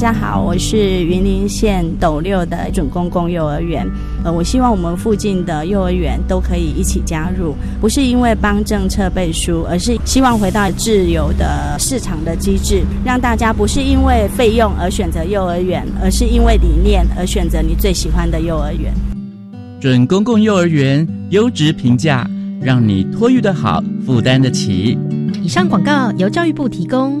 大家好，我是云林县斗六的准公共幼儿园。呃，我希望我们附近的幼儿园都可以一起加入，不是因为帮政策背书，而是希望回到自由的市场的机制，让大家不是因为费用而选择幼儿园，而是因为理念而选择你最喜欢的幼儿园。准公共幼儿园优质评价，让你托育的好，负担得起。以上广告由教育部提供。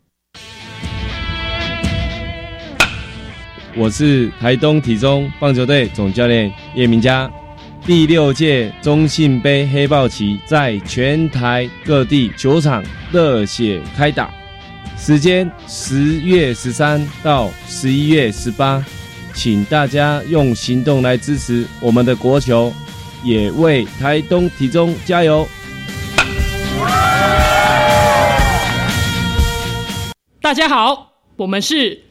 我是台东体中棒球队总教练叶明佳。第六届中信杯黑豹旗在全台各地球场热血开打，时间十月十三到十一月十八，请大家用行动来支持我们的国球，也为台东体中加油！大家好，我们是。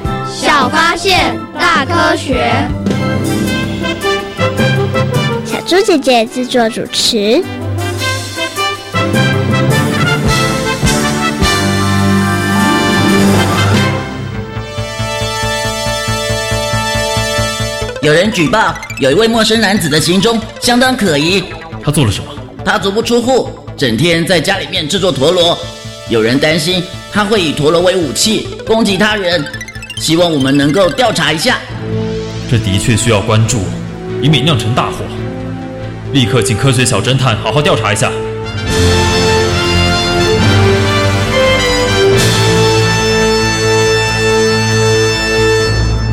小发现，大科学。小猪姐姐制作主持。有人举报，有一位陌生男子的行踪相当可疑。他做了什么？他足不出户，整天在家里面制作陀螺。有人担心他会以陀螺为武器攻击他人。希望我们能够调查一下，这的确需要关注，以免酿成大祸。立刻请科学小侦探好好调查一下。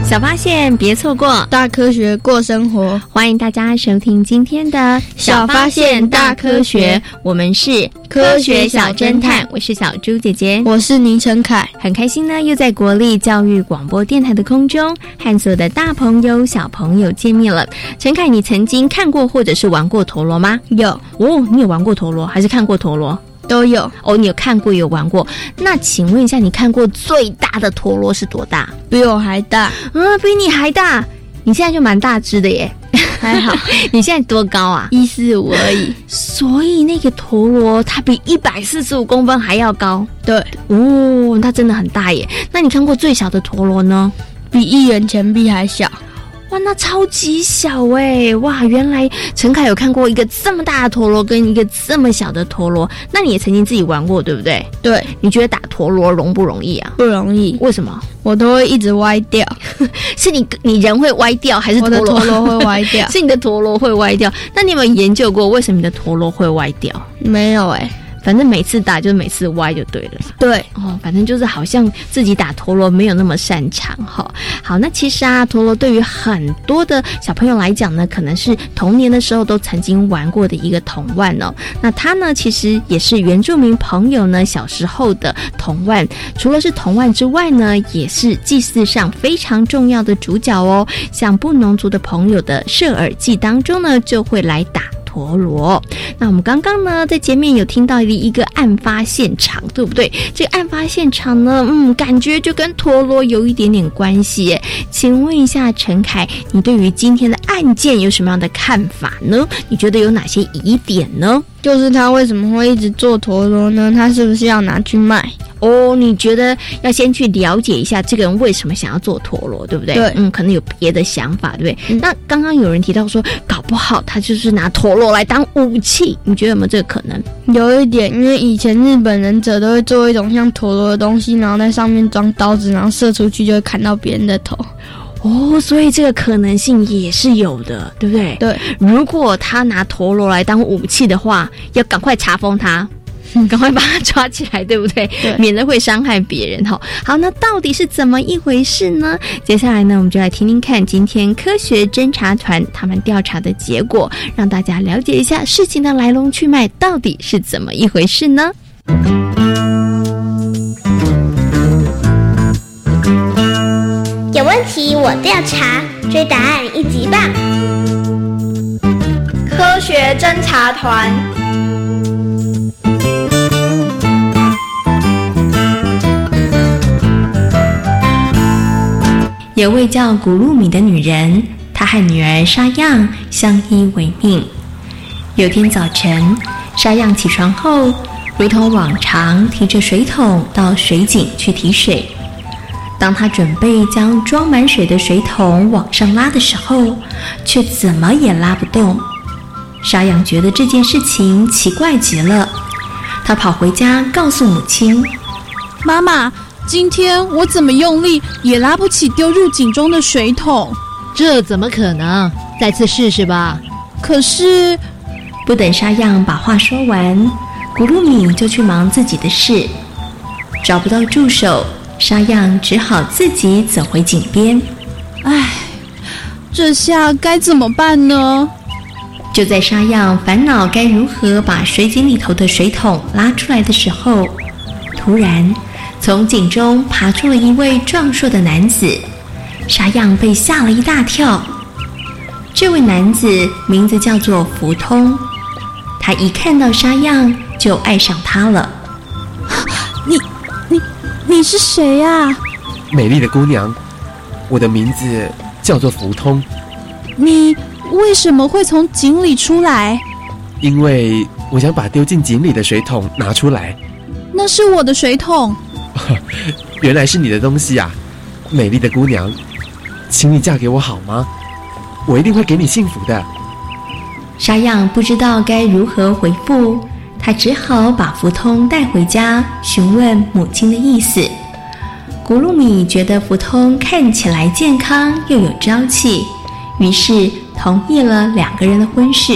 小发现，别错过大科学过生活。欢迎大家收听今天的《小发现大科学》，我们是科学小侦探。我是小猪姐姐，我是倪晨凯。很开心呢，又在国立教育广播电台的空中和所有的大朋友、小朋友见面了。陈凯，你曾经看过或者是玩过陀螺吗？有哦，你有玩过陀螺，还是看过陀螺？都有哦，你有看过有玩过？那请问一下，你看过最大的陀螺是多大？比我还大嗯，比你还大？你现在就蛮大只的耶，还好。你现在多高啊？一四五而已。所以那个陀螺它比一百四十五公分还要高。对哦，它真的很大耶。那你看过最小的陀螺呢？比一元钱币还小。哇，那超级小哎！哇，原来陈凯有看过一个这么大的陀螺跟一个这么小的陀螺。那你也曾经自己玩过，对不对？对。你觉得打陀螺容不容易啊？不容易。为什么？我都会一直歪掉。是你你人会歪掉，还是陀螺会歪掉？是你的陀螺会歪掉。那你有没有研究过为什么你的陀螺会歪掉？没有哎。反正每次打就是每次歪就对了。对哦，反正就是好像自己打陀螺没有那么擅长哈。好，那其实啊，陀螺对于很多的小朋友来讲呢，可能是童年的时候都曾经玩过的一个童玩哦。那它呢，其实也是原住民朋友呢小时候的童玩。除了是童玩之外呢，也是祭祀上非常重要的主角哦。像布农族的朋友的射耳祭当中呢，就会来打。陀螺。那我们刚刚呢，在前面有听到一个案发现场，对不对？这个案发现场呢，嗯，感觉就跟陀螺有一点点关系。请问一下陈凯，你对于今天的案件有什么样的看法呢？你觉得有哪些疑点呢？就是他为什么会一直做陀螺呢？他是不是要拿去卖？哦，你觉得要先去了解一下这个人为什么想要做陀螺，对不对？对，嗯，可能有别的想法，对不对？那刚刚有人提到说，搞不好他就是拿陀螺来当武器，你觉得有没有这个可能？有一点，因为以前日本忍者都会做一种像陀螺的东西，然后在上面装刀子，然后射出去就会砍到别人的头。哦，所以这个可能性也是有的，对不对？对，如果他拿陀螺来当武器的话，要赶快查封他。赶快把他抓起来，对不对？对，免得会伤害别人哈。好，那到底是怎么一回事呢？接下来呢，我们就来听听看今天科学侦查团他们调查的结果，让大家了解一下事情的来龙去脉到底是怎么一回事呢？问题我调查，追答案一级棒！科学侦查团。有位叫古露米的女人，她和女儿沙样相依为命。有天早晨，沙样起床后，如同往常提着水桶到水井去提水。当他准备将装满水的水桶往上拉的时候，却怎么也拉不动。沙样觉得这件事情奇怪极了，他跑回家告诉母亲：“妈妈。”今天我怎么用力也拉不起丢入井中的水桶，这怎么可能？再次试试吧。可是，不等沙样把话说完，古鲁米就去忙自己的事，找不到助手，沙样只好自己走回井边。唉，这下该怎么办呢？就在沙样烦恼该如何把水井里头的水桶拉出来的时候，突然。从井中爬出了一位壮硕的男子，沙样被吓了一大跳。这位男子名字叫做福通，他一看到沙样就爱上他了。你、是谁呀？美丽的姑娘，我的名字叫做福通。你为什么会从井里出来？因为我想把丢进井里的水桶拿出来。那是我的水桶。原来是你的东西呀，美丽的姑娘，请你嫁给我好吗？我一定会给你幸福的。沙样不知道该如何回复，他只好把福通带回家，询问母亲的意思。古露米觉得福通看起来健康又有朝气，于是同意了两个人的婚事。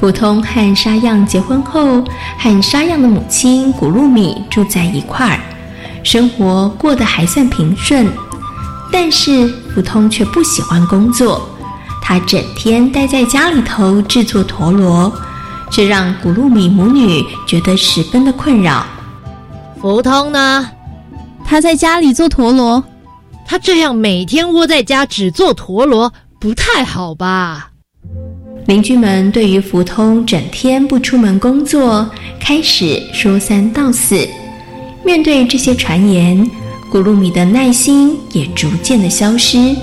福通和沙样结婚后，和沙样的母亲古露米住在一块儿。生活过得还算平顺，但是福通却不喜欢工作，他整天待在家里头制作陀螺，这让古露米母女觉得十分的困扰。福通呢？他在家里做陀螺，他这样每天窝在家只做陀螺，不太好吧？邻居们对于福通整天不出门工作，开始说三道四。面对这些传言，古露米的耐心也逐渐的消失。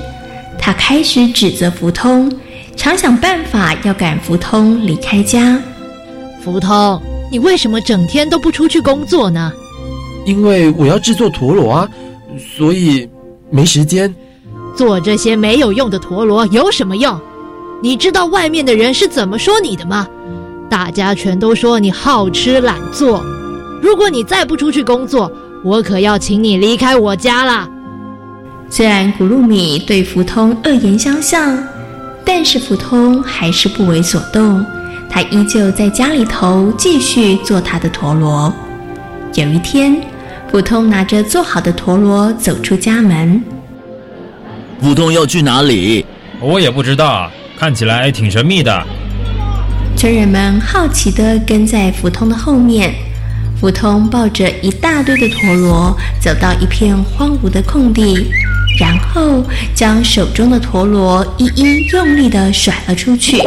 他开始指责福通，常想办法要赶福通离开家。福通，你为什么整天都不出去工作呢？因为我要制作陀螺啊，所以没时间。做这些没有用的陀螺有什么用？你知道外面的人是怎么说你的吗？大家全都说你好吃懒做。如果你再不出去工作，我可要请你离开我家了。虽然古露米对福通恶言相向，但是福通还是不为所动。他依旧在家里头继续做他的陀螺。有一天，福通拿着做好的陀螺走出家门。福通要去哪里？我也不知道，看起来挺神秘的。村人们好奇地跟在福通的后面。福通抱着一大堆的陀螺走到一片荒芜的空地，然后将手中的陀螺一一用力地甩了出去。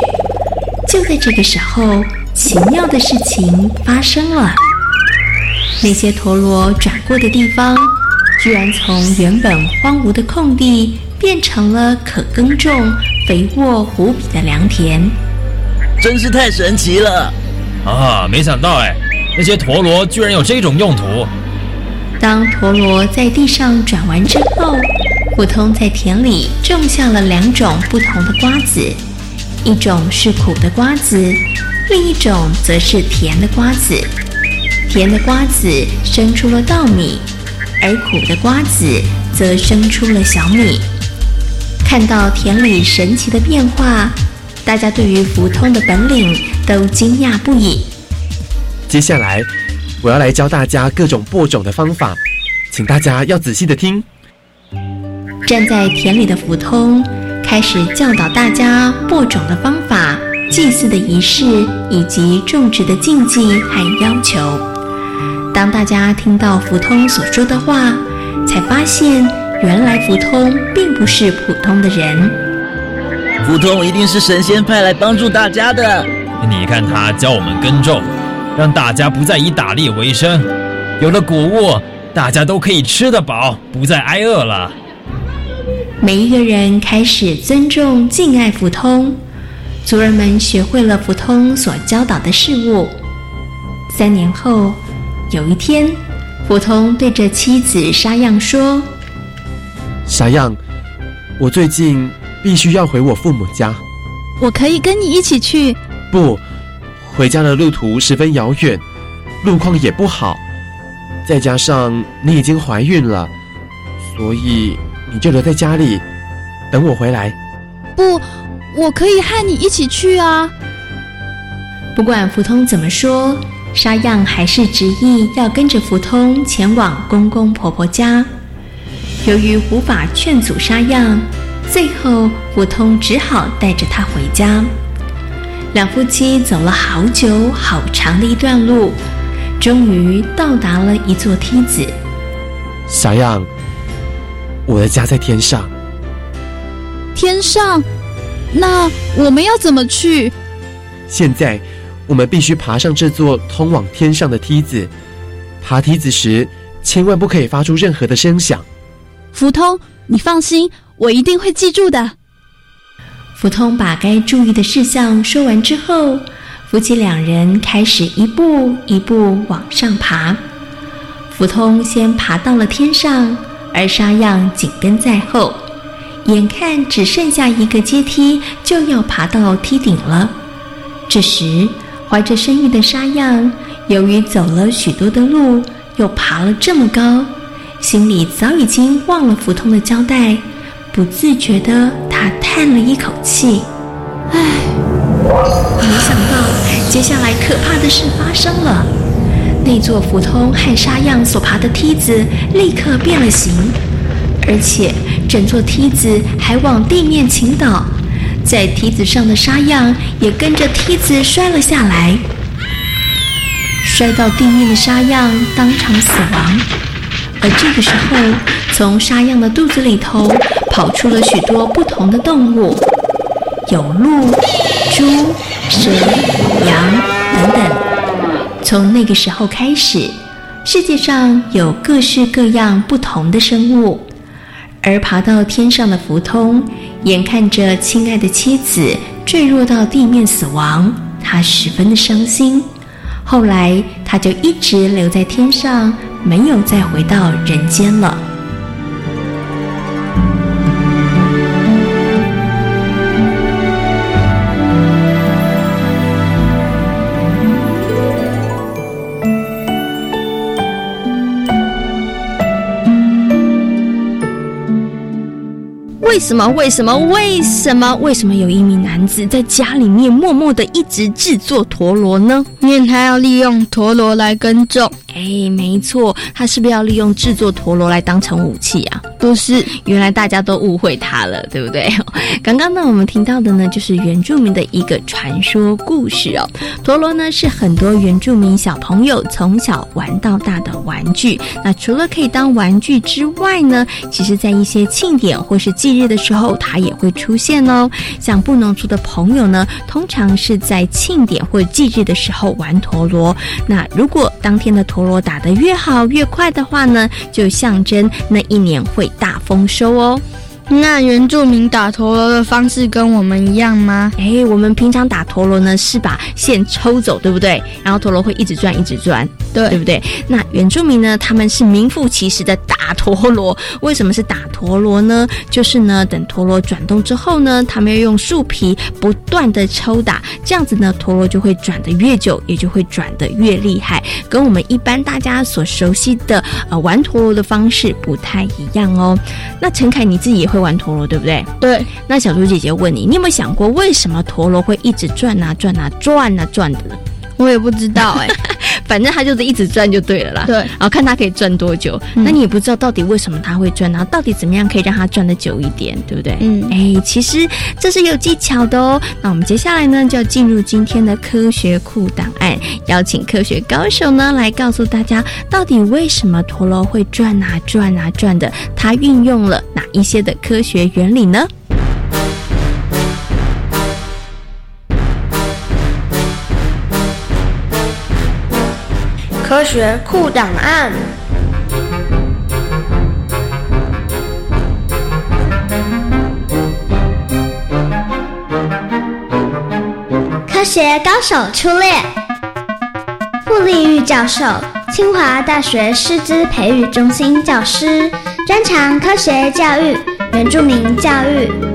就在这个时候，奇妙的事情发生了。那些陀螺转过的地方，居然从原本荒芜的空地变成了可耕种、肥沃无比的良田，真是太神奇了！啊，没想到哎，那些陀螺居然有这种用途。当陀螺在地上转完之后，普通在田里种下了两种不同的瓜子，一种是苦的瓜子，另一种则是甜的瓜子。甜的瓜子生出了稻米，而苦的瓜子则生出了小米。看到田里神奇的变化，大家对于福通的本领都惊讶不已。接下来，我要来教大家各种播种的方法，请大家要仔细的听。站在田里的福通开始教导大家播种的方法、祭祀的仪式以及种植的禁忌和要求。当大家听到福通所说的话，才发现原来福通并不是普通的人。福通一定是神仙派来帮助大家的。你看他教我们耕种，让大家不再以打猎为生，有了谷物，大家都可以吃得饱，不再挨饿了。每一个人开始尊重、敬爱福通，族人们学会了福通所教导的事物。三年后，有一天，福通对着妻子沙样说：“沙样，我最近必须要回我父母家。我可以跟你一起去。不，回家的路途十分遥远，路况也不好，再加上你已经怀孕了，所以。”你就留在家里，等我回来。不，我可以和你一起去啊！不管福通怎么说，沙样还是执意要跟着福通前往公公婆婆家。由于无法劝阻沙样，最后福通只好带着他回家。两夫妻走了好久好长的一段路，终于到达了一座梯子。沙样。我的家在天上。天上？那我们要怎么去？现在我们必须爬上这座通往天上的梯子。爬梯子时，千万不可以发出任何的声响。福通，你放心，我一定会记住的。福通把该注意的事项说完之后，夫妻两人开始一步一步往上爬。福通先爬到了天上。而沙样紧跟在后，眼看只剩下一个阶梯就要爬到梯顶了。这时，怀着身孕的沙样，由于走了许多的路，又爬了这么高，心里早已经忘了福通的交代，不自觉的他叹了一口气：“唉，没想到接下来可怕的事发生了。”那座普通和沙样所爬的梯子立刻变了形，而且整座梯子还往地面倾倒，在梯子上的沙样也跟着梯子摔了下来。摔到地面的沙样当场死亡，而这个时候，从沙样的肚子里头跑出了许多不同的动物，有鹿、猪、蛇、羊等等。从那个时候开始，世界上有各式各样不同的生物，而爬到天上的福通，眼看着亲爱的妻子坠落到地面死亡，他十分的伤心。后来，他就一直留在天上，没有再回到人间了。为什么？为什么？为什么？为什么有一名男子在家里面默默的一直制作陀螺呢？因为他要利用陀螺来耕种。哎，没错，他是不是要利用制作陀螺来当成武器啊？不是，原来大家都误会他了，对不对？刚刚呢，我们听到的呢，就是原住民的一个传说故事哦。陀螺呢，是很多原住民小朋友从小玩到大的玩具。那除了可以当玩具之外呢，其实在一些庆典或是忌日的时候，它也会出现哦。像布农族的朋友呢，通常是在庆典或忌日的时候玩陀螺。那如果当天的陀螺打得越好越快的话呢，就象征那一年会大丰收哦。那原住民打陀螺的方式跟我们一样吗？哎，我们平常打陀螺呢是把线抽走，对不对？然后陀螺会一直转，一直转，对，对不对？那原住民呢，他们是名副其实的打陀螺。为什么是打陀螺呢？就是呢，等陀螺转动之后呢，他们要用树皮不断的抽打，这样子呢，陀螺就会转的越久，也就会转的越厉害。跟我们一般大家所熟悉的呃玩陀螺的方式不太一样哦。那陈凯你自己也会。玩陀螺对不对？对。那小猪姐姐问你，你有没有想过为什么陀螺会一直转啊转啊转啊转的？我也不知道哎，反正它就是一直转就对了啦。对。然后看它可以转多久，那你也不知道到底为什么它会转，然后到底怎么样可以让它转的久一点，对不对？嗯。哎，其实这是有技巧的哦。那我们接下来呢，就要进入今天的科学库档案，邀请科学高手呢来告诉大家，到底为什么陀螺会转啊转啊转的？它运用了哪一些的科学原理呢？科学库档案。科学高手出列。傅立玉教授，清华大学师资培育中心教师，专长科学教育、原住民教育。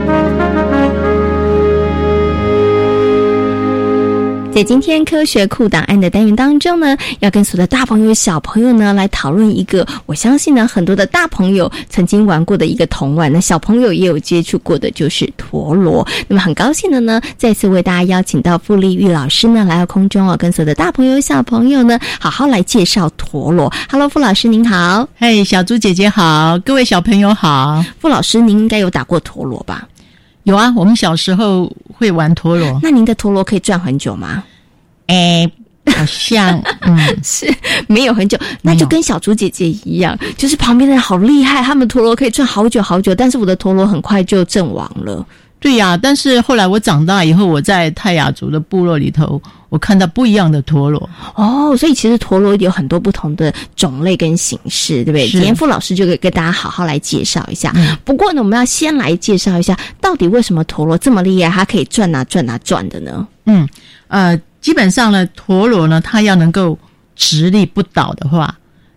在今天科学库档案的单元当中呢，要跟所有的大朋友、小朋友呢来讨论一个，我相信呢很多的大朋友曾经玩过的一个童玩，那小朋友也有接触过的，就是陀螺。那么很高兴的呢，再次为大家邀请到傅立玉老师呢来到空中哦，跟所有的大朋友、小朋友呢好好来介绍陀螺。Hello，傅老师您好，嘿，小猪姐姐好，各位小朋友好。傅老师，您应该有打过陀螺吧？有啊，我们小时候会玩陀螺。那您的陀螺可以转很久吗？哎，好像 嗯是没有很久，那就跟小猪姐姐一样，就是旁边的人好厉害，他们陀螺可以转好久好久，但是我的陀螺很快就阵亡了。对呀，但是后来我长大以后，我在泰雅族的部落里头，我看到不一样的陀螺。哦，所以其实陀螺有很多不同的种类跟形式，对不对？严富老师就可以跟大家好好来介绍一下。不过呢，我们要先来介绍一下，到底为什么陀螺这么厉害，它可以转啊转啊转的呢？嗯，呃，基本上呢，陀螺呢，它要能够直立不倒的话。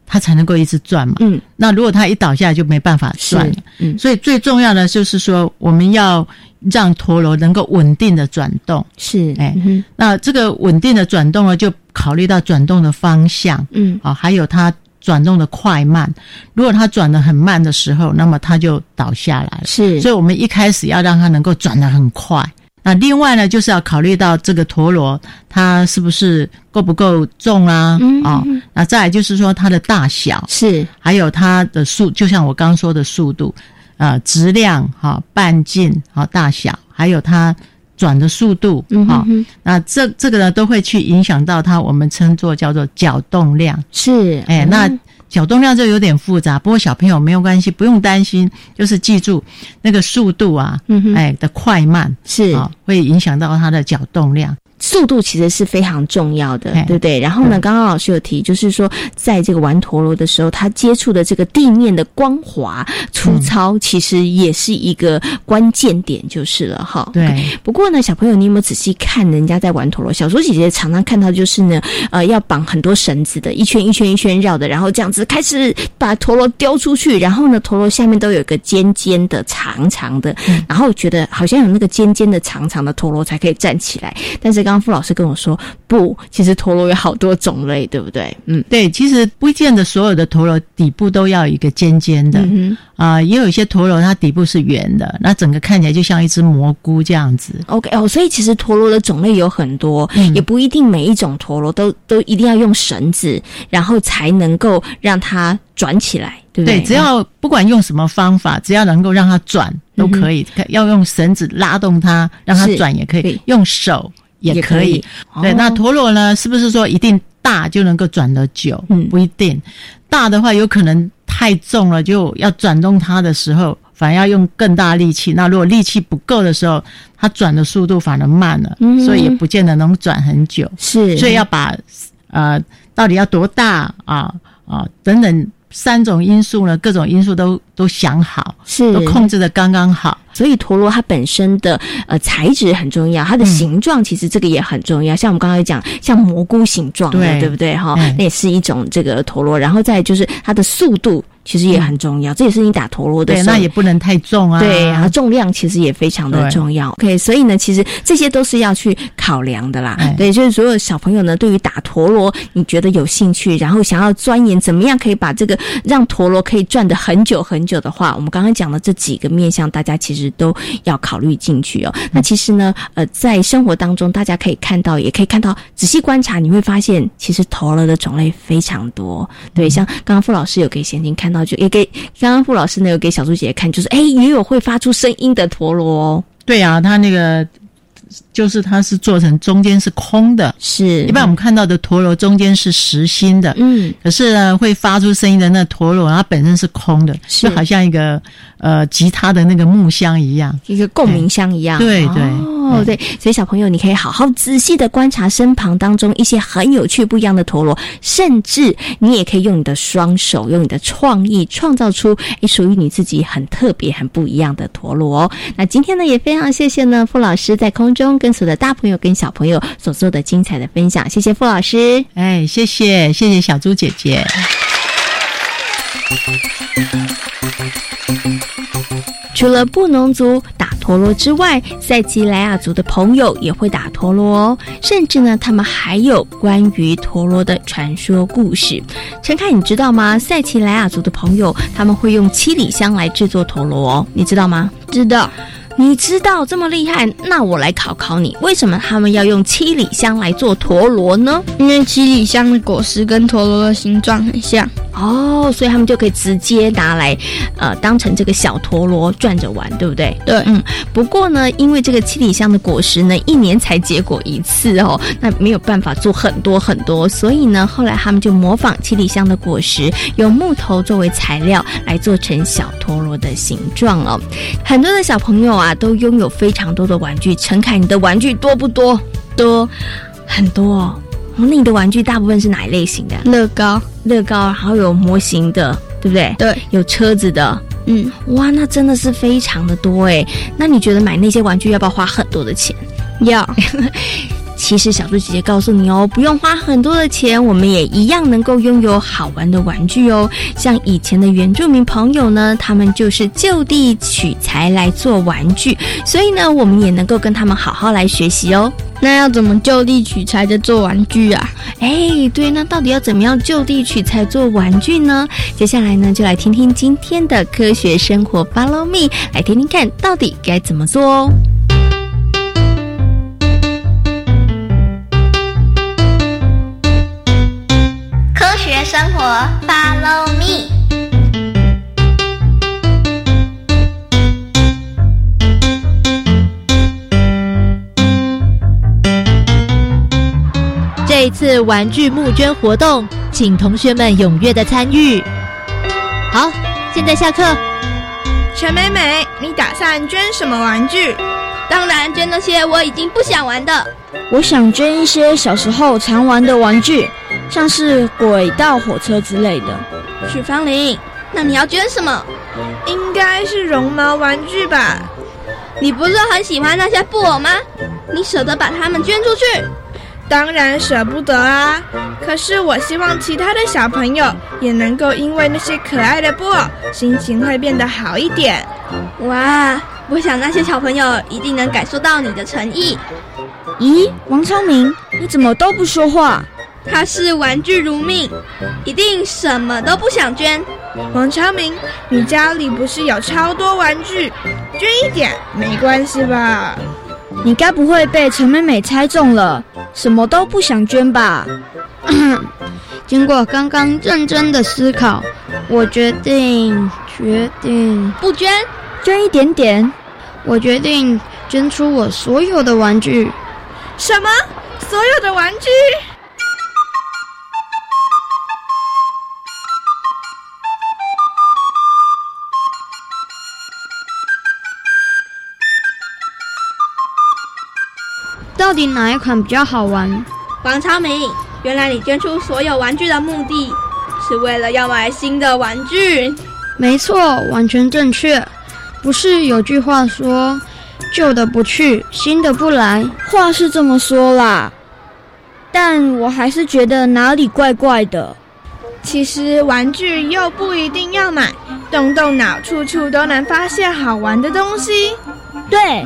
它才能够一直转嘛。嗯，那如果它一倒下来就没办法转。嗯，所以最重要的就是说，我们要让陀螺能够稳定的转动。是，哎，那这个稳定的转动呢，就考虑到转动的方向。嗯，啊，还有它转动的快慢。如果它转的很慢的时候，那么它就倒下来了。是，所以我们一开始要让它能够转的很快。那另外呢，就是要考虑到这个陀螺它是不是够不够重啊？啊，那再来就是说它的大小是，还有它的速，就像我刚刚说的速度，呃，质量哈，半径啊，大小，还有它转的速度啊，那这这个呢都会去影响到它，我们称作叫做角动量。是，哎，那。角动量就有点复杂，不过小朋友没有关系，不用担心，就是记住那个速度啊，哎的快慢是啊，会影响到他的角动量。速度其实是非常重要的，对不对？然后呢，刚刚老师有提，就是说，在这个玩陀螺的时候，他接触的这个地面的光滑、粗糙，其实也是一个关键点，就是了哈。对。不过呢，小朋友，你有没有仔细看人家在玩陀螺？小猪姐姐常常看到就是呢，呃，要绑很多绳子的，一圈一圈一圈绕的，然后这样子开始把陀螺丢出去，然后呢，陀螺下面都有一个尖尖的、长长的，然后觉得好像有那个尖尖的、长长的陀螺才可以站起来，但是。刚刚傅老师跟我说，不，其实陀螺有好多种类，对不对？嗯，对，其实不见得所有的陀螺底部都要一个尖尖的，啊，也有一些陀螺它底部是圆的，那整个看起来就像一只蘑菇这样子。OK，哦，所以其实陀螺的种类有很多，也不一定每一种陀螺都都一定要用绳子，然后才能够让它转起来，对不对？对，只要不管用什么方法，只要能够让它转都可以。要用绳子拉动它，让它转也可以，用手。也可以，对。那陀螺呢？是不是说一定大就能够转得久？嗯，不一定。大的话，有可能太重了，就要转动它的时候反而要用更大力气。那如果力气不够的时候，它转的速度反而慢了，嗯所以也不见得能转很久。是所以要把呃到底要多大啊啊等等三种因素呢，各种因素都都想好，是都控制的刚刚好。所以陀螺它本身的呃材质很重要，它的形状其实这个也很重要。像我们刚才讲，像蘑菇形状的，对对不对？哈、嗯那也是一种这个陀螺。然后再就是它的速度，其实也很重要。这也是你打陀螺的对，时候，那也不能太重啊。对，然后重量其实也非常的重要。OK，所以呢，其实这些都是要去考量的啦。哎对，就是所有小朋友呢，对于打陀螺，你觉得有兴趣，然后想要钻研怎么样可以把这个让陀螺可以转的很久很久的话，我们刚刚讲的这几个面向，大家其实都要考虑进去哦。那其实呢，呃，在生活当中，大家可以看到，也可以看到，仔细观察，你会发现，其实陀螺的种类非常多。对，像刚刚傅老师有给贤婷看到，就也给刚刚傅老师呢有给小猪姐姐看，就是哎，也有会发出声音的陀螺哦。对呀，它那个就是它是做成中间是空的，是。一般我们看到的陀螺中间是实心的，嗯，可是呢会发出声音的那陀螺，它本身是空的，是。就好像一个呃吉他的那个木箱一样，一个共鸣箱一样。对对哦，对，所以小朋友，你可以好好仔细的观察身旁当中一些很有趣不一样的陀螺，甚至你也可以用你的双手，用你的创意创造出诶属于你自己很特别、很不一样的陀螺哦。那今天呢，也非常谢谢呢傅老师在空中跟所有的大朋友跟小朋友所做的精彩的分享，谢谢傅老师。哎，谢谢谢谢小猪姐姐。除了布农族打陀螺之外，塞奇莱雅族的朋友也会打陀螺哦。甚至呢，他们还有关于陀螺的传说故事。陈凯，你知道吗？塞奇莱雅族的朋友他们会用七里香来制作陀螺哦，你知道吗？知道。你知道这么厉害，那我来考考你，为什么他们要用七里香来做陀螺呢？因为七里香的果实跟陀螺的形状很像哦，所以他们就可以直接拿来，呃，当成这个小陀螺转着玩，对不对？对，嗯。不过呢，因为这个七里香的果实呢，一年才结果一次哦，那没有办法做很多很多，所以呢，后来他们就模仿七里香的果实，用木头作为材料来做成小陀螺的形状哦。很多的小朋友啊，都拥有非常多的玩具。陈凯，你的玩具多不多？多，很多哦。那你的玩具大部分是哪一类型的？乐高，乐高，然后有模型的，对不对？对，有车子的。嗯，哇，那真的是非常的多哎。那你觉得买那些玩具要不要花很多的钱？要。其实小猪姐姐告诉你哦，不用花很多的钱，我们也一样能够拥有好玩的玩具哦。像以前的原住民朋友呢，他们就是就地取材来做玩具，所以呢，我们也能够跟他们好好来学习哦。那要怎么就地取材的做玩具啊？哎，对，那到底要怎么样就地取材做玩具呢？接下来呢，就来听听今天的科学生活，Follow me，来听听看到底该怎么做哦。活，Follow me。这一次玩具募捐活动，请同学们踊跃的参与。好，现在下课。陈美美，你打算捐什么玩具？当然捐那些我已经不想玩的。我想捐一些小时候常玩的玩具，像是轨道火车之类的。许芳玲，那你要捐什么？应该是绒毛玩具吧？你不是很喜欢那些布偶吗？你舍得把它们捐出去？当然舍不得啊！可是我希望其他的小朋友也能够因为那些可爱的布偶，心情会变得好一点。哇！我想那些小朋友一定能感受到你的诚意。咦，王昌明，你怎么都不说话？他是玩具如命，一定什么都不想捐。王昌明，你家里不是有超多玩具，捐一点没关系吧？你该不会被陈美美猜中了，什么都不想捐吧？经过刚刚认真的思考，我决定决定不捐，捐一点点。我决定捐出我所有的玩具。什么？所有的玩具？到底哪一款比较好玩？王超明，原来你捐出所有玩具的目的是为了要买新的玩具？没错，完全正确。不是有句话说“旧的不去，新的不来”？话是这么说啦，但我还是觉得哪里怪怪的。其实玩具又不一定要买，动动脑，处处都能发现好玩的东西。对，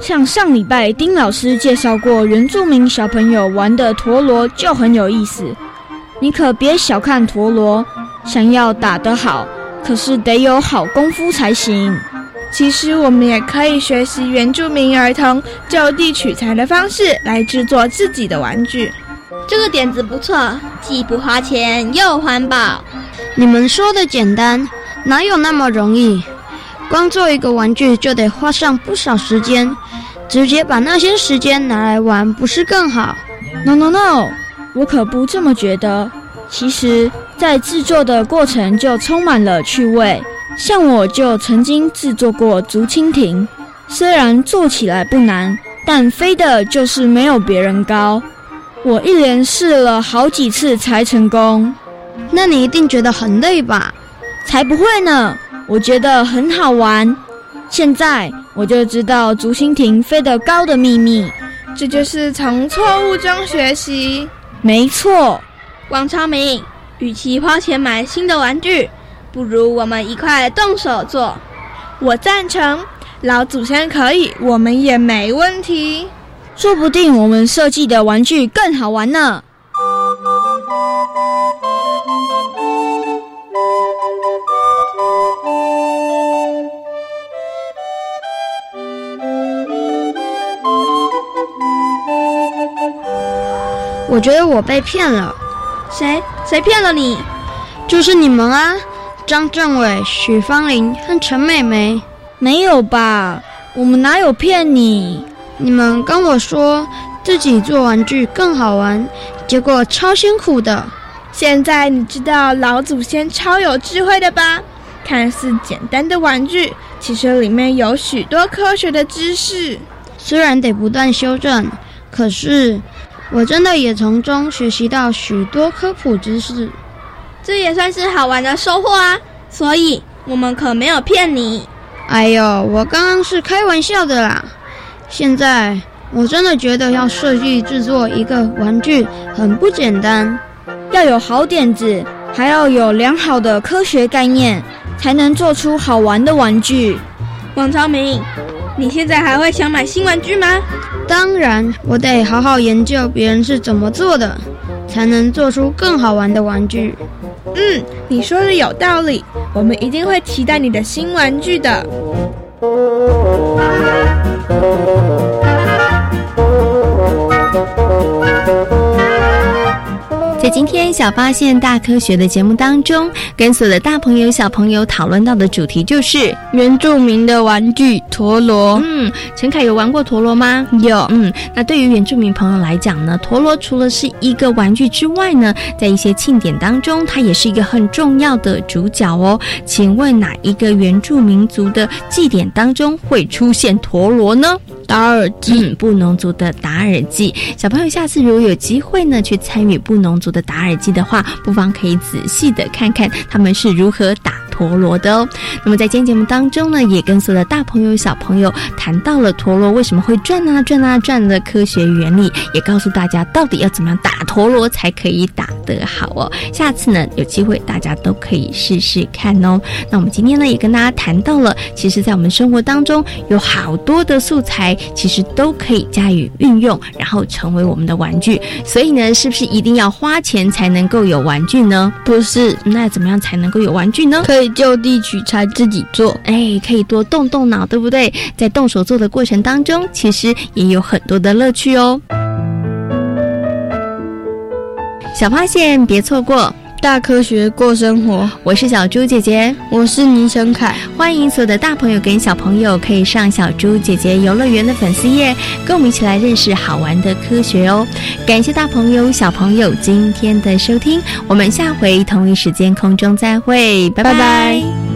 像上礼拜丁老师介绍过原住民小朋友玩的陀螺就很有意思。你可别小看陀螺，想要打得好，可是得有好功夫才行。其实我们也可以学习原住民儿童就地取材的方式来制作自己的玩具。这个点子不错，既不花钱又环保。你们说的简单，哪有那么容易？光做一个玩具就得花上不少时间，直接把那些时间拿来玩，不是更好？No No No，我可不这么觉得。其实，在制作的过程就充满了趣味。像我就曾经制作过竹蜻蜓，虽然做起来不难，但飞的就是没有别人高。我一连试了好几次才成功，那你一定觉得很累吧？才不会呢，我觉得很好玩。现在我就知道竹蜻蜓飞得高的秘密，这就是从错误中学习。没错，王超明，与其花钱买新的玩具，不如我们一块动手做。我赞成，老祖先可以，我们也没问题。说不定我们设计的玩具更好玩呢。我觉得我被骗了。谁？谁骗了你？就是你们啊！张政委、许芳玲和陈美美。没有吧？我们哪有骗你？你们跟我说自己做玩具更好玩，结果超辛苦的。现在你知道老祖先超有智慧的吧？看似简单的玩具，其实里面有许多科学的知识。虽然得不断修正，可是我真的也从中学习到许多科普知识。这也算是好玩的收获啊！所以我们可没有骗你。哎呦，我刚刚是开玩笑的啦。现在我真的觉得要设计制作一个玩具很不简单，要有好点子，还要有良好的科学概念，才能做出好玩的玩具。王超明，你现在还会想买新玩具吗？当然，我得好好研究别人是怎么做的，才能做出更好玩的玩具。嗯，你说的有道理，我们一定会期待你的新玩具的。在今天小发现大科学的节目当中，跟所有的大朋友小朋友讨论到的主题就是原住民的玩具陀螺。嗯，陈凯有玩过陀螺吗？有。嗯，那对于原住民朋友来讲呢，陀螺除了是一个玩具之外呢，在一些庆典当中，它也是一个很重要的主角哦。请问哪一个原住民族的祭典当中会出现陀螺呢？达尔祭，布农族的达尔祭。小朋友下次如果有机会呢，去参与布农族的打耳机的话，不妨可以仔细的看看他们是如何打陀螺的哦。那么在今天节目当中呢，也跟所有的大朋友小朋友谈到了陀螺为什么会转啊转啊转的科学原理，也告诉大家到底要怎么样打陀螺才可以打得好哦。下次呢，有机会大家都可以试试看哦。那我们今天呢，也跟大家谈到了，其实在我们生活当中有好多的素材。其实都可以加以运用，然后成为我们的玩具。所以呢，是不是一定要花钱才能够有玩具呢？不是，那怎么样才能够有玩具呢？可以就地取材自己做，哎，可以多动动脑，对不对？在动手做的过程当中，其实也有很多的乐趣哦。小发现，别错过。大科学过生活，我是小猪姐姐，我是倪晨凯，欢迎所有的大朋友跟小朋友可以上小猪姐姐游乐园的粉丝页，跟我们一起来认识好玩的科学哦。感谢大朋友小朋友今天的收听，我们下回同一时间空中再会，拜拜。